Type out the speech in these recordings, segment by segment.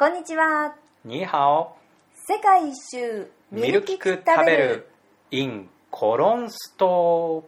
こんにちは。ニーハオ。世界一周ミルキク食べる in コロンスト。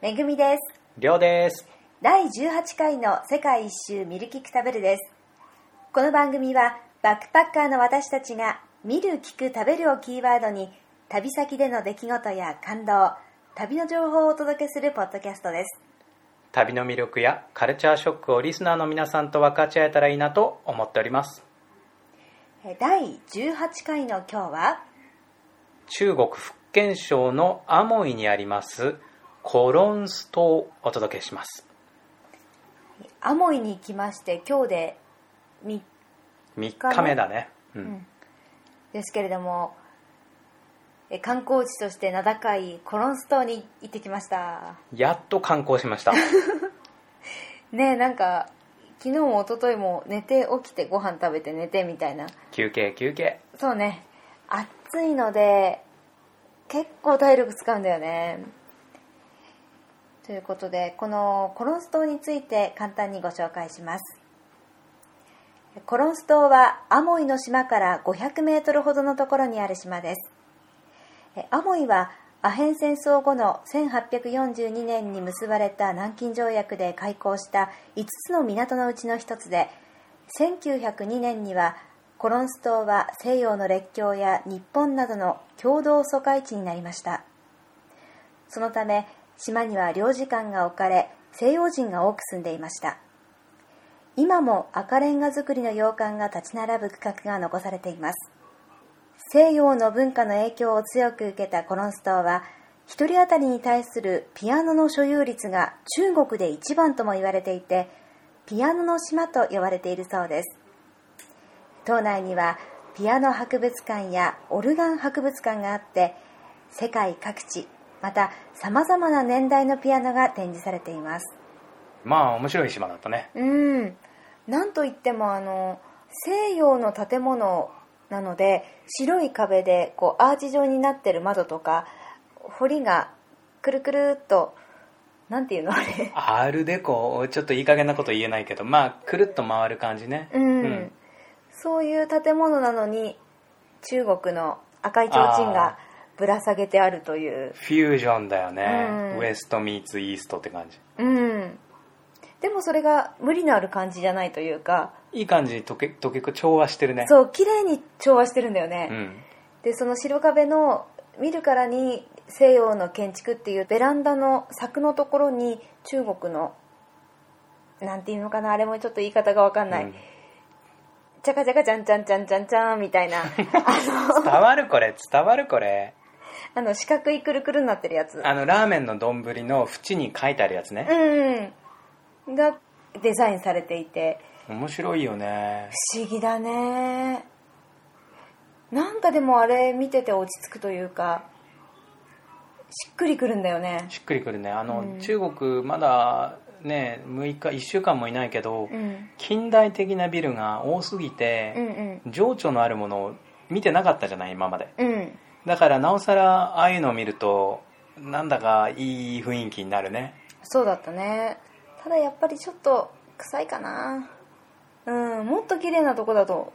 めぐみです。りょうです。第18回の世界一周ミルキク食べるです。この番組はバックパッカーの私たちが見る、聞く、食べるをキーワードに旅先での出来事や感動、旅の情報をお届けするポッドキャストです。旅の魅力やカルチャーショックをリスナーの皆さんと分かち合えたらいいなと思っております。え第18回の今日は？中国福建省のアモイにありますコロンストをお届けします。アモイに行きまして今日で3 3日目だね。ううんん。ですけれどもえ観光地として名高いコロンス島に行ってきました。やっと観光しました。ねえなんか昨日も一昨日も寝て起きてご飯食べて寝てみたいな。休憩休憩。そうね。暑いので結構体力使うんだよね。ということでこのコロンス島について簡単にご紹介します。コロンス島はアモイの島から500メートルほどのところにある島です。えアモイはアヘン戦争後の1842年に結ばれた南京条約で開港した5つの港のうちの一つで1902年にはコロンス島は西洋の列強や日本などの共同疎開地になりました。そのため島には領事館が置かれ西洋人が多く住んでいました。今も赤レンガ造りの洋館が立ち並ぶ区画が残されています。西洋の文化の影響を強く受けたコロンス島は一人当たりに対するピアノの所有率が中国で一番とも言われていてピアノの島と呼ばれているそうです。島内にはピアノ博物館やオルガン博物館があって世界各地またさまざまな年代のピアノが展示されています。まあ面白い島だったね。うん。なんといってもあの西洋の建物なので白い壁でこうアーチ状になってる窓とか堀がくるくるっとなんていうのあれ。アールデコ、ちょっといい加減なこと言えないけど、まあ、くるっと回る感じね。うん、うん。そういう建物なのに中国の赤い提灯がぶら下げてあるという。フュージョンだよね、うん。ウエストミーツイーストって感じ。うんでもそれが無理のある感じじゃないというか。いい感じに溶け溶け調和してるね。そう綺麗に調和してるんだよね、うん。でその白壁の見るからに西洋の建築っていうベランダの柵のところに中国のなんていうのかなあれもちょっと言い方が分かんない、うん。チャカチャカチャンチャンチャンチャンチャンみたいな。あ伝わるこれ伝わるこれ。のあの四角いくるくるになってるやつ。あのラーメンの丼の縁に書いてあるやつね、うんがデザインされていて。面白いよね。不思議だね。なんかでもあれ見てて落ち着くというかしっくりくるんだよね。しっくりくるね。あの、うん。中国まだね6日1週間もいないけど、うん。近代的なビルが多すぎうんて、情緒のあるものを見てなかったじゃない今まで。うんうん。だからなおさらああいうのを見るとなんだかいい雰囲気になるね。そうだったねただやっぱりちょっと臭いかな。うんもっと綺麗なとこだと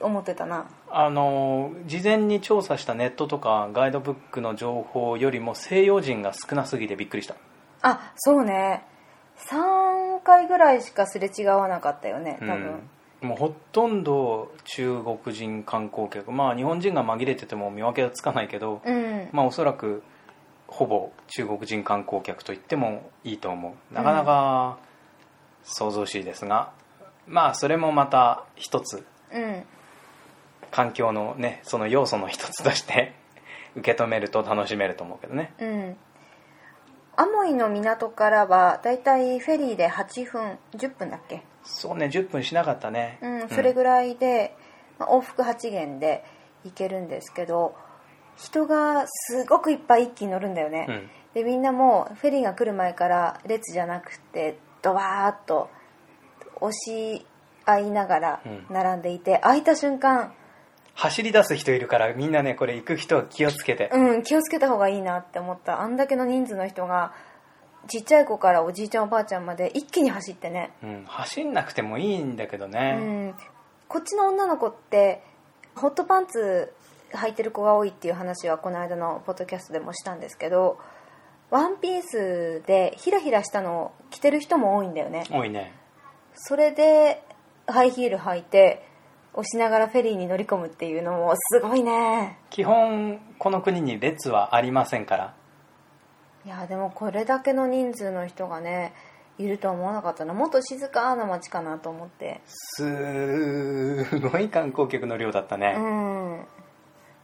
思ってたな。あの事前に調査したネットとかガイドブックの情報よりも西洋人が少なすぎてびっくりした。あそうね。3回ぐらいしかすれ違わなかったよね多分、うん、もうほとんど中国人観光客。まあ日本人が紛れてても見分けはつかないけど、うん。まあおそらくほぼ中国人観光客と言ってもいいと思う。なかなか想像しいですが、まあそれもまた一つうん。環境のねその要素の一つとして 受け止めると楽しめると思うけどね。うん。アモイの港からはだいたいフェリーで8分10分だっけ？そうね10分しなかったね。うんそれぐらいで、まあ往復8元で行けるんですけど人がすごくいっぱい一気に乗るんだよね、うん。でみんなもうフェリーが来る前から列じゃなくてドワーッと押し合いながらうん。並んでいて、開いた瞬間走り出す人いるからみんなねこれ行く人は気をつけて、うん気をつけた方がいいなって思った。あんだけの人数の人がちっちゃい子からおじいちゃんおばあちゃんまで一気に走ってね、うん、走んなくてもいいんだけどうね、ん、こっちの女の子ってホットパンツ履いてる子が多いっていう話はこの間のポッドキャストでもしたんですけどワンピースでヒラヒラしたのを着てる人も多いんだよね。多いね。それでハイヒール履いて押しながらフェリーに乗り込むっていうのもすごいね。基本この国に列はありませんから。いやでもこれだけの人数の人がねいるとは思わなかったな。もっと静かな街かなと思って。すごい観光客の量だったうね、ん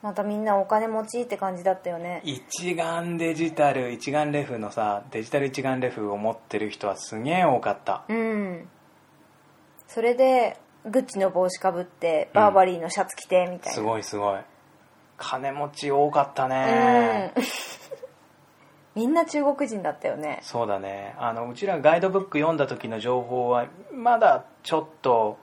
またみんなお金持ちって感じだったよね。一眼デジタル一眼レフのさデジタル一眼レフを持ってる人はすげえ多かった。うん。それでグッチの帽子かぶってバーバリーのシャツ着てみたいな、すごいすごい。金持ち多かったね、うん。みんな中国人だったよね。そうだね。あのうちらガイドブック読んだ時の情報はまだちょっと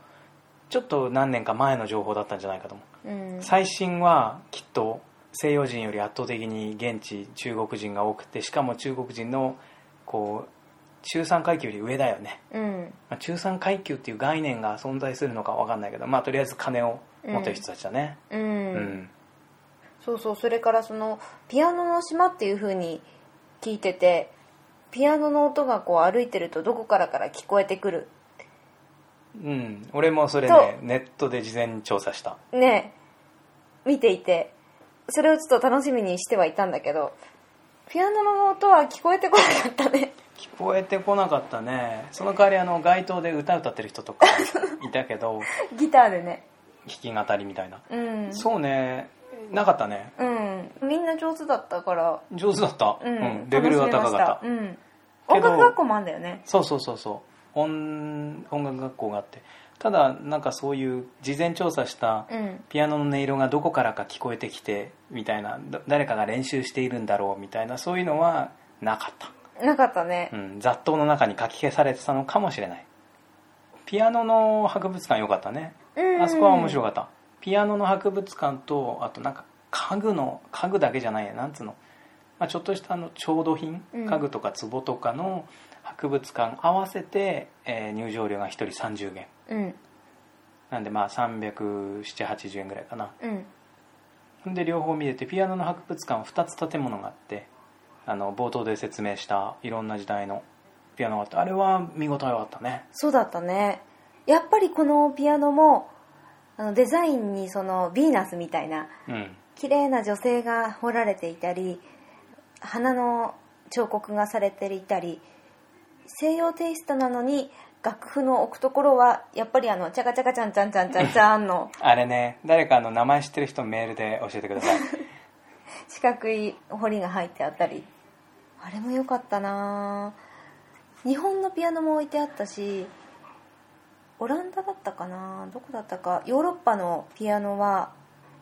ちょっと何年か前の情報だったんじゃないかと思う。うん最新はきっと西洋人より圧倒的に現地中国人が多くてしかも中国人のこう中産階級より上だよね、うん。まあ、中産階級っていう概念が存在するのか分かんないけどまあとりあえず金を持ってる人たちだね。うん、うん、そうそうそれからそのピアノの島っていう風に聞いててピアノの音がこう歩いてるとどこからから聞こえてくる？うん、俺もそれそねネットで事前に調査した。ね見ていてそれをちょっと楽しみにしてはいたんだけどピアノの音は聞こえてこなかったね。聞こえてこなかったね。その代わりあの街頭で歌歌ってる人とか いたけどギターでね。弾き語りみたいな、うん。そうね。なかったね。うん。みんな上手だったから。上手だった、うん、レベルが高かった。うん。音楽学校もあんだよね。そうそうそうそう。音音楽学校があってただなんかそういう事前調査したうん。ピアノの音色がどこからか聞こえてきてみたいなだ誰かが練習しているんだろうみたいなそういうのはなかった、なかったね。うん、雑踏の中に書き消されてたのかもしれない。ピアノの博物館良かったね。うん。あそこは面白かった。ピアノの博物館とあとなんか家具の家具だけじゃないやなんつうの、まあ、ちょっとしたあの調度品うん。家具とか壺とかの博物館合わせて、えー入場料が1人30元うん。なんでまあ37080円ぐらいかな。うん。で両方見れてピアノの博物館は2つ建物があってあの冒頭で説明したいろんな時代のピアノがあってあれは見応えはあったね。そうだったね。やっぱりこのピアノもあのデザインにそのヴィーナスみたいなうん。綺麗な女性が彫られていたり花の彫刻がされていたり西洋テイストなのに楽譜の置くところはやっぱりあのチャカチャカチャンチャンチャンチャンチャンの あれね誰かあの名前知ってる人メールで教えてください。四角い彫りが入ってあったり。あれも良かったな日本のピアノも置いてあったしオランダだったかなどこだったか。ヨーロッパのピアノは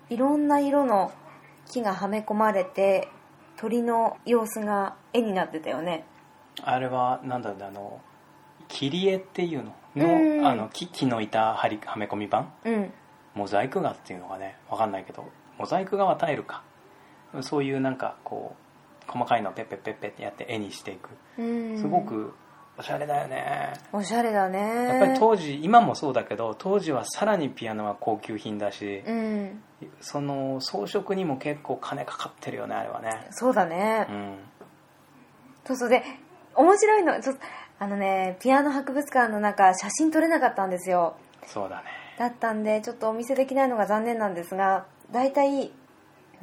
いろんな色の木がはめ込まれて鳥の様子が絵になってたよね。あれはなんだろうねあの切り絵っていうのうん。のあの木木の板はりはめ込み版うん。モザイク画っていうのがねわかんないけどモザイク画はタイルか。そういうなんかこう細かいのをペッペッペッペッってやって絵にしていく。うん。すごくおしゃれだよね。おしゃれだね。やっぱり当時今もそうだけど当時はさらにピアノは高級品だしうん。その装飾にも結構金かかってるよねあれはね。そうだね、うん。そうそう。で面白いのちょっとあのねピアノ博物館の中写真撮れなかったんですよ。そうだね。だったんでちょっとお見せできないのが残念なんですがだいたい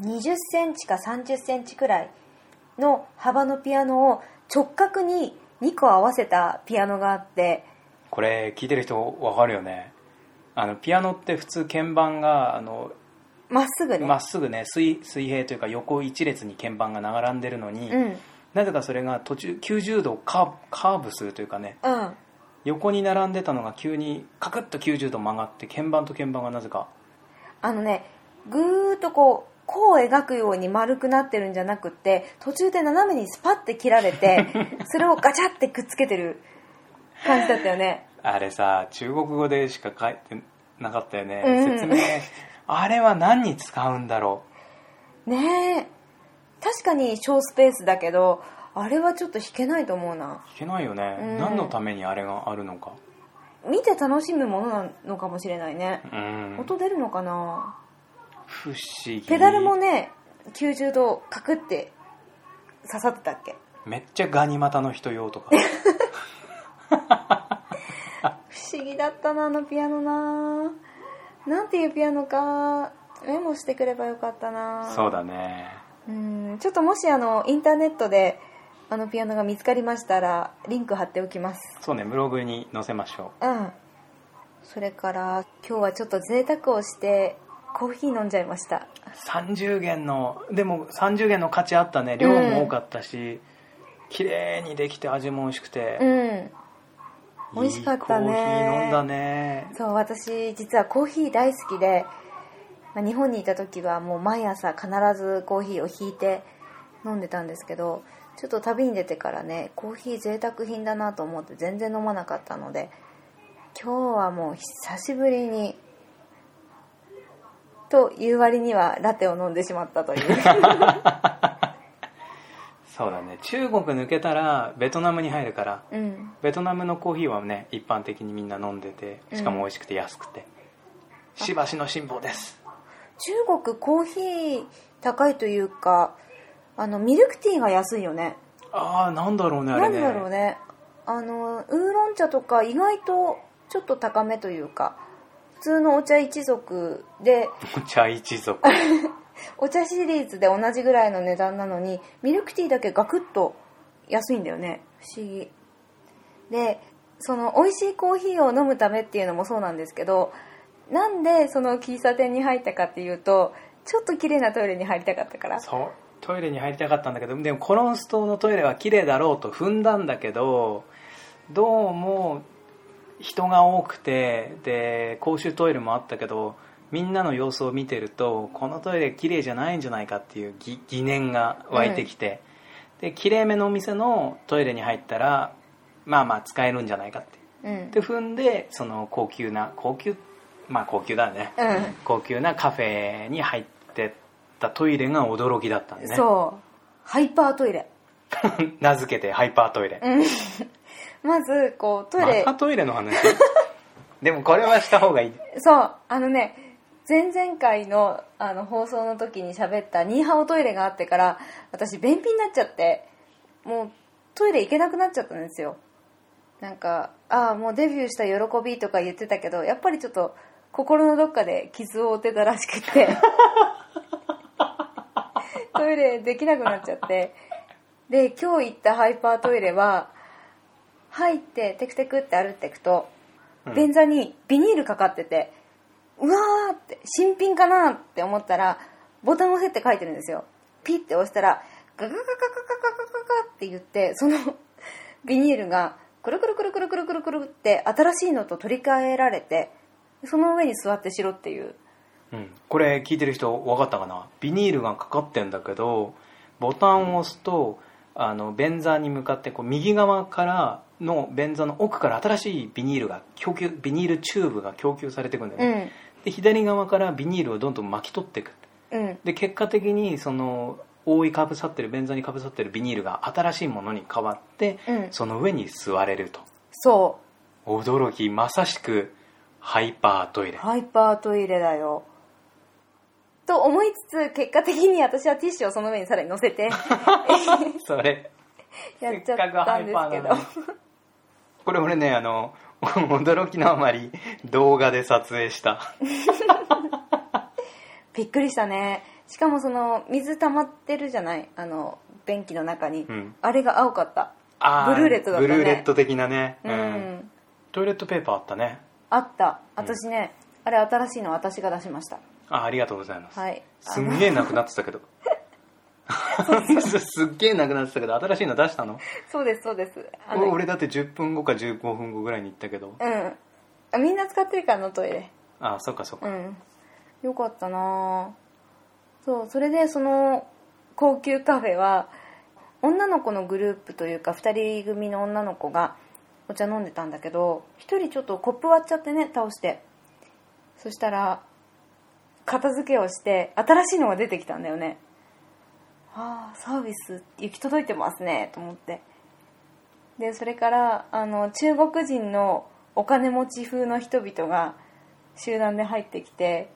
20センチか30センチくらいの幅のピアノを直角に2個合わせたピアノがあってこれ聞いてる人わかるよね。あのピアノって普通鍵盤があのまっすぐね。まっすぐね水水平というか横一列に鍵盤が並んでるのに、うんなぜかそれが途中90度カーブカーブするというかねうん。横に並んでたのが急にカクッと90度曲がって鍵盤と鍵盤がなぜか。あのねぐーっとこう弧を描くように丸くなってるんじゃなくって途中で斜めにスパッて切られて それをガチャってくっつけてる感じだったよね。あれさ中国語でしか書いてなかったよね、うん。説明あれは何に使うんだろねえ確かに小スペースだけどあれはちょっと弾けないと思うな。弾けないよね、うん。何のためにあれがあるのか。見て楽しむものなのかもしれないね、うん。音出るのかな。不思議。ペダルもね90度カクって刺さってたっけ？めっちゃガニ股の人用とか。不思議だったなあのピアノな。なんていうピアノかメモしてくればよかったな。そうだねうんちょっともしあのインターネットであのピアノが見つかりましたらリンク貼っておきます。そうねブログに載せましょう。ん。それから今日はちょっと贅沢をしてコーヒー飲んじゃいました。う30元のでも30元の価値あったね。量も多かったし、綺麗にできて味も美味しくて、うん。美味しかったね。いいコーヒー飲んだね。そう私実はコーヒー大好きで、まあ日本にいた時はもう毎朝必ずコーヒーをひいて飲んでたんですけどちょっと旅に出てからねコーヒー贅沢品だなと思って全然飲まなかったので今日はもう久しぶりにという割にはラテを飲んでしまったという。そうだね。中国抜けたらベトナムに入るからうん。ベトナムのコーヒーはね一般的にみんな飲んでてしかも美味しくて安くて、しばしの辛抱です中国コーヒー高いというかあのミルクティーが安いよね。ああなんだろうねあなんれねだろうね。あのウーロン茶とか意外とちょっと高めというか普通のお茶一族でお茶一族。お茶シリーズで同じぐらいの値段なのにミルクティーだけガクッと安いんだよね。不思議。でその美味しいコーヒーを飲むためっていうのもそうなんですけどなんでその喫茶店に入ったかっていうとちょっと綺麗なトイレに入りたかったから。そう。トイレに入りたかったんだけどでもコロンス島のトイレは綺麗だろうと踏んだんだけどどうも人が多くてで公衆トイレもあったけどみんなの様子を見てるとこのトイレ綺麗じゃないんじゃないかっていう疑疑念が湧いてきて、で綺麗めのお店のトイレに入ったらまあまあ使えるんじゃないかって。うん。で踏んでその高級な高級まあ高級だね、うん。高級なカフェに入ってったトイレが驚きだったんでね。そう。ハイパートイレ。名付けてハイパートイレ、うん。まずこうトイレ。またトイレの話？でもこれはした方がいい。そう。あのね前々回のあの放送の時に喋ったニーハオトイレがあってから私便秘になっちゃってもうトイレ行けなくなっちゃったんですよ。なんかああもうデビューした喜びとか言ってたけどやっぱりちょっと心のどっかで傷を負ってたらしくって。トイレできなくなっちゃって。で今日行ったハイパートイレは入ってテクテクって歩っていくとうん。便座にビニールかかっててうわーって新品かなって思ったらボタンを押せって書いてるんですよ。ピッて押したらガガガガガガガガガガって言ってそのビニールがくるくるくるくるくるくるくるって新しいのと取り替えられてその上に座ってしろっていう。うん、これ聞いてる人分かったかな？ビニールがかかってんだけどボタンを押すとあの便座に向かってこう右側からの便座の奥から新しいビニールが供給ビニールチューブが供給されていくんだようね、ん。で左側からビニールをどんどん巻き取っていく。うん。で結果的にその覆いかぶさってる便座にかぶさってるビニールが新しいものに変わって、うん。その上に座れると。そ驚きまさしくハイパートイレ。うハイパートイレだよ。と思いつつ結果的に私はティッシュをその上にさらに乗せて。それ。やっちゃったんですけど。せっかくハイパーなのに。これ俺ねあの 驚きのあまり動画で撮影した。びっくりしたね。しかもその水溜まってるじゃない？あの便器の中に、うん。あれが青かった。ブルーレットだったね。ブルーレット的なね、うん、トイレットペーパーあったねあった。私ね、あれ新しいの私が出しました。あありがとうございます、はい。すんげえなくなってたけど。す。っげえなくなってたけど新しいの出したの？そうですそうです。あの俺だって10分後か15分後ぐらいに行ったけど。うん。あみんな使ってるからあのトイレ。あそっかそっか、うん。よかったなそうそれでその高級カフェは女の子のグループというか2人組の女の子がお茶飲んでたんだけど1人ちょっとコップ割っちゃってね倒して。そしたら片付けをして新しいのが出てきたんだよね。ああサービス行き届いてますねと思って。でそれからあの中国人のお金持ち風の人々が集団で入ってきて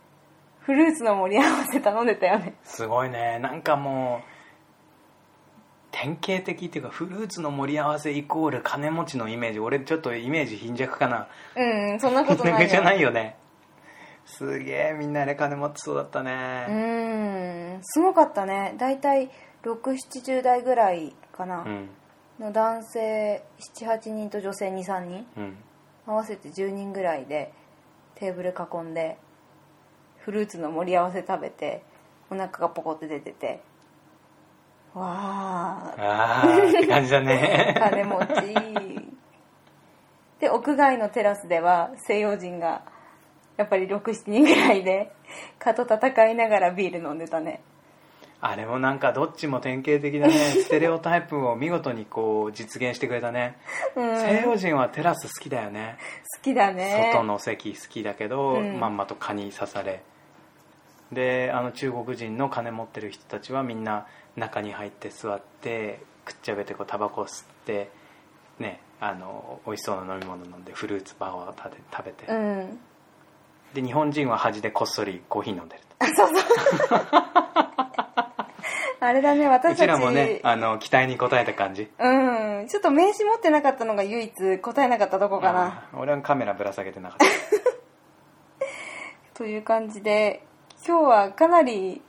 フルーツの盛り合わせ頼んでたよね。すごいね。なんかもう典型的っていうかフルーツの盛り合わせイコール金持ちのイメージ。俺ちょっとイメージ貧弱かな。うんそんなことない よじゃないよね。すげえみんなで金持ちそうだったうねんすごかったね。大体670代ぐらいかな、うん。の男性78人と女性23人。うん。合わせて10人ぐらいでテーブル囲んでフルーツの盛り合わせ食べてお腹がポコって出ててわあって感じだね。金持ち。で屋外のテラスでは西洋人がやっぱり67人ぐらいで蚊と戦いながらビール飲んでたね。あれもなんかどっちも典型的だね ステレオタイプを見事にこう実現してくれたね、うん。西洋人はテラス好きだよね。好きだね。外の席好きだけど、うん。まんまと蚊に刺され。であの中国人の金持ってる人たちはみんな中に入って座ってくっちゃべてこうタバコ吸ってねあの美味しそうな飲み物飲んでフルーツバーを食べ食べて、うん。で日本人は端でこっそりコーヒー飲んでる あれだね私たち。うちらもねあの期待に応えた感じ。うん。ちょっと名刺持ってなかったのが唯一答えなかったとこかな。俺はカメラぶら下げてなかった。という感じで今日はかなり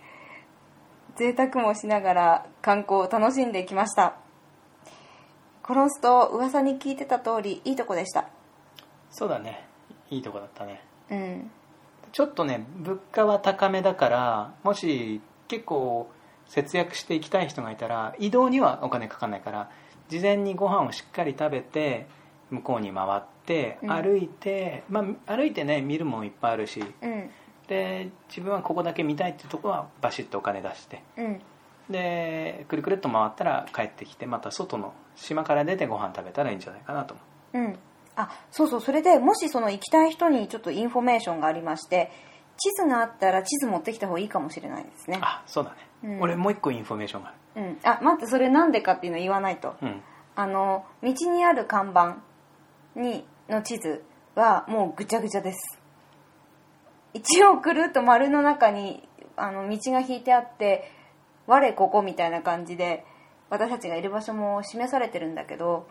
贅沢もしながら観光を楽しんできました。コロンスト噂に聞いてた通りいいとこでした。そうだね。いいとこだったね。うん。ちょっとね物価は高めだからもし結構節約していきたい人がいたら移動にはお金かかんないから事前にご飯をしっかり食べて向こうに回ってうん。歩いて、まあ、歩いてね見るもんいっぱいあるしうんで自分はここだけ見たいっていうとこはバシッとお金出して。うん。でくるくるっと回ったら帰ってきてまた外の島から出てご飯食べたらいいんじゃないかなと思う。うん。あそうそう。それでもしその行きたい人にちょっとインフォメーションがありまして地図があったら地図持ってきた方がいいかもしれないですね。あそうだね、うん。俺もう一個インフォメーションがあうん。あ待ってそれなんでかっていうの言わないと。るうん。あの道にある看板にの地図はもうぐちゃぐちゃです一応くるっと丸の中にあの道が引いてあって我ここみたいな感じで私たちがいる場所も示されてるんだけど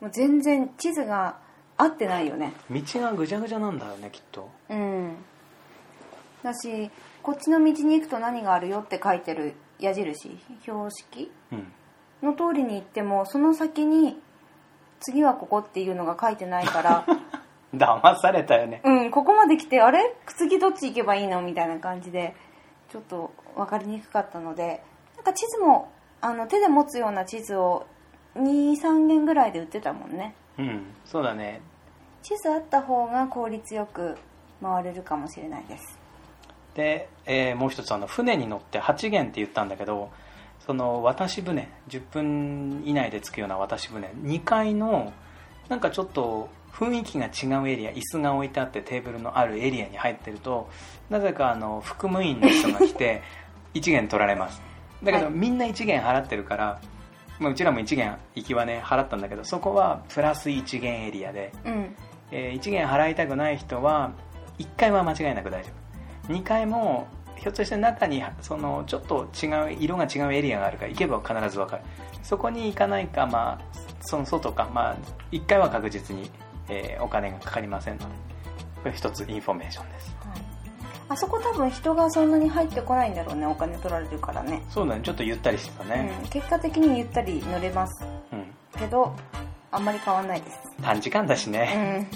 もう全然地図が合ってないよね。道がぐちゃぐちゃなんだよねきっと。うん。だしこっちの道に行くと何があるよって書いてる矢印標識うん。の通りに行ってもその先に次はここっていうのが書いてないから 騙されたよね。うんここまで来てあれ？次どっち行けばいいの？みたいな感じでちょっと分かりにくかったのでなんか地図もあの手で持つような地図を23軒ぐらいで売ってたもんね。うんそうだね。地図あった方が効率よく回れるかもしれないです。で、えーもう一つあの船に乗って8軒って言ったんだけどその渡し船10分以内で着くような渡し船2階のなんかちょっと雰囲気が違うエリア椅子が置いてあってテーブルのあるエリアに入ってるとなぜかあの副務員の人が来て 1元取られます。だけど、はいみんな1元払ってるから、まあ、うちらも1元行きはね払ったんだけどそこはプラス1元エリアでうん。えー1元払いたくない人は1回は間違いなく大丈夫。2回もひょっとして中にそのちょっと違う色が違うエリアがあるから行けば必ず分かる。そこに行かないか、まあ、その外か、まあ、1回は確実に、えーお金がかかりませんのでこれ一つインフォメーションです。はいあそこ多分人がそんなに入ってこないんだろうねお金取られるからね。そうだねちょっとゆったりしてたね、うん、結果的にゆったり乗れますうんけどあんまり変わんないです。短時間だしね、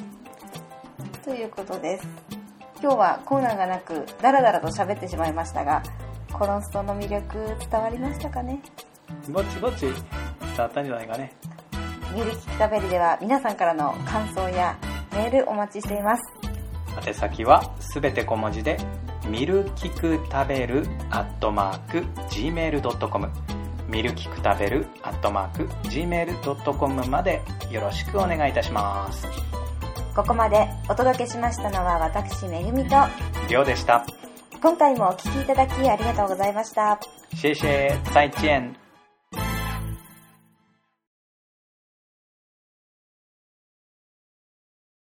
うん。ということです今日はコーナーがなくダラダラと喋ってしまいましたがコロンストの魅力伝わりましたかね？ぼちぼち伝わったんじゃないかね。ミルキクタベルでは皆さんからの感想やメールお待ちしています。宛先はすべて小文字でミルキク食べるアットマーク Gmail.com ミルキク食べるアットマーク Gmail.com までよろしくお願いいたしますここまでお届けしましたのは私めぐみとりょうでした今回もお聴きいただきありがとうございました。谢谢再见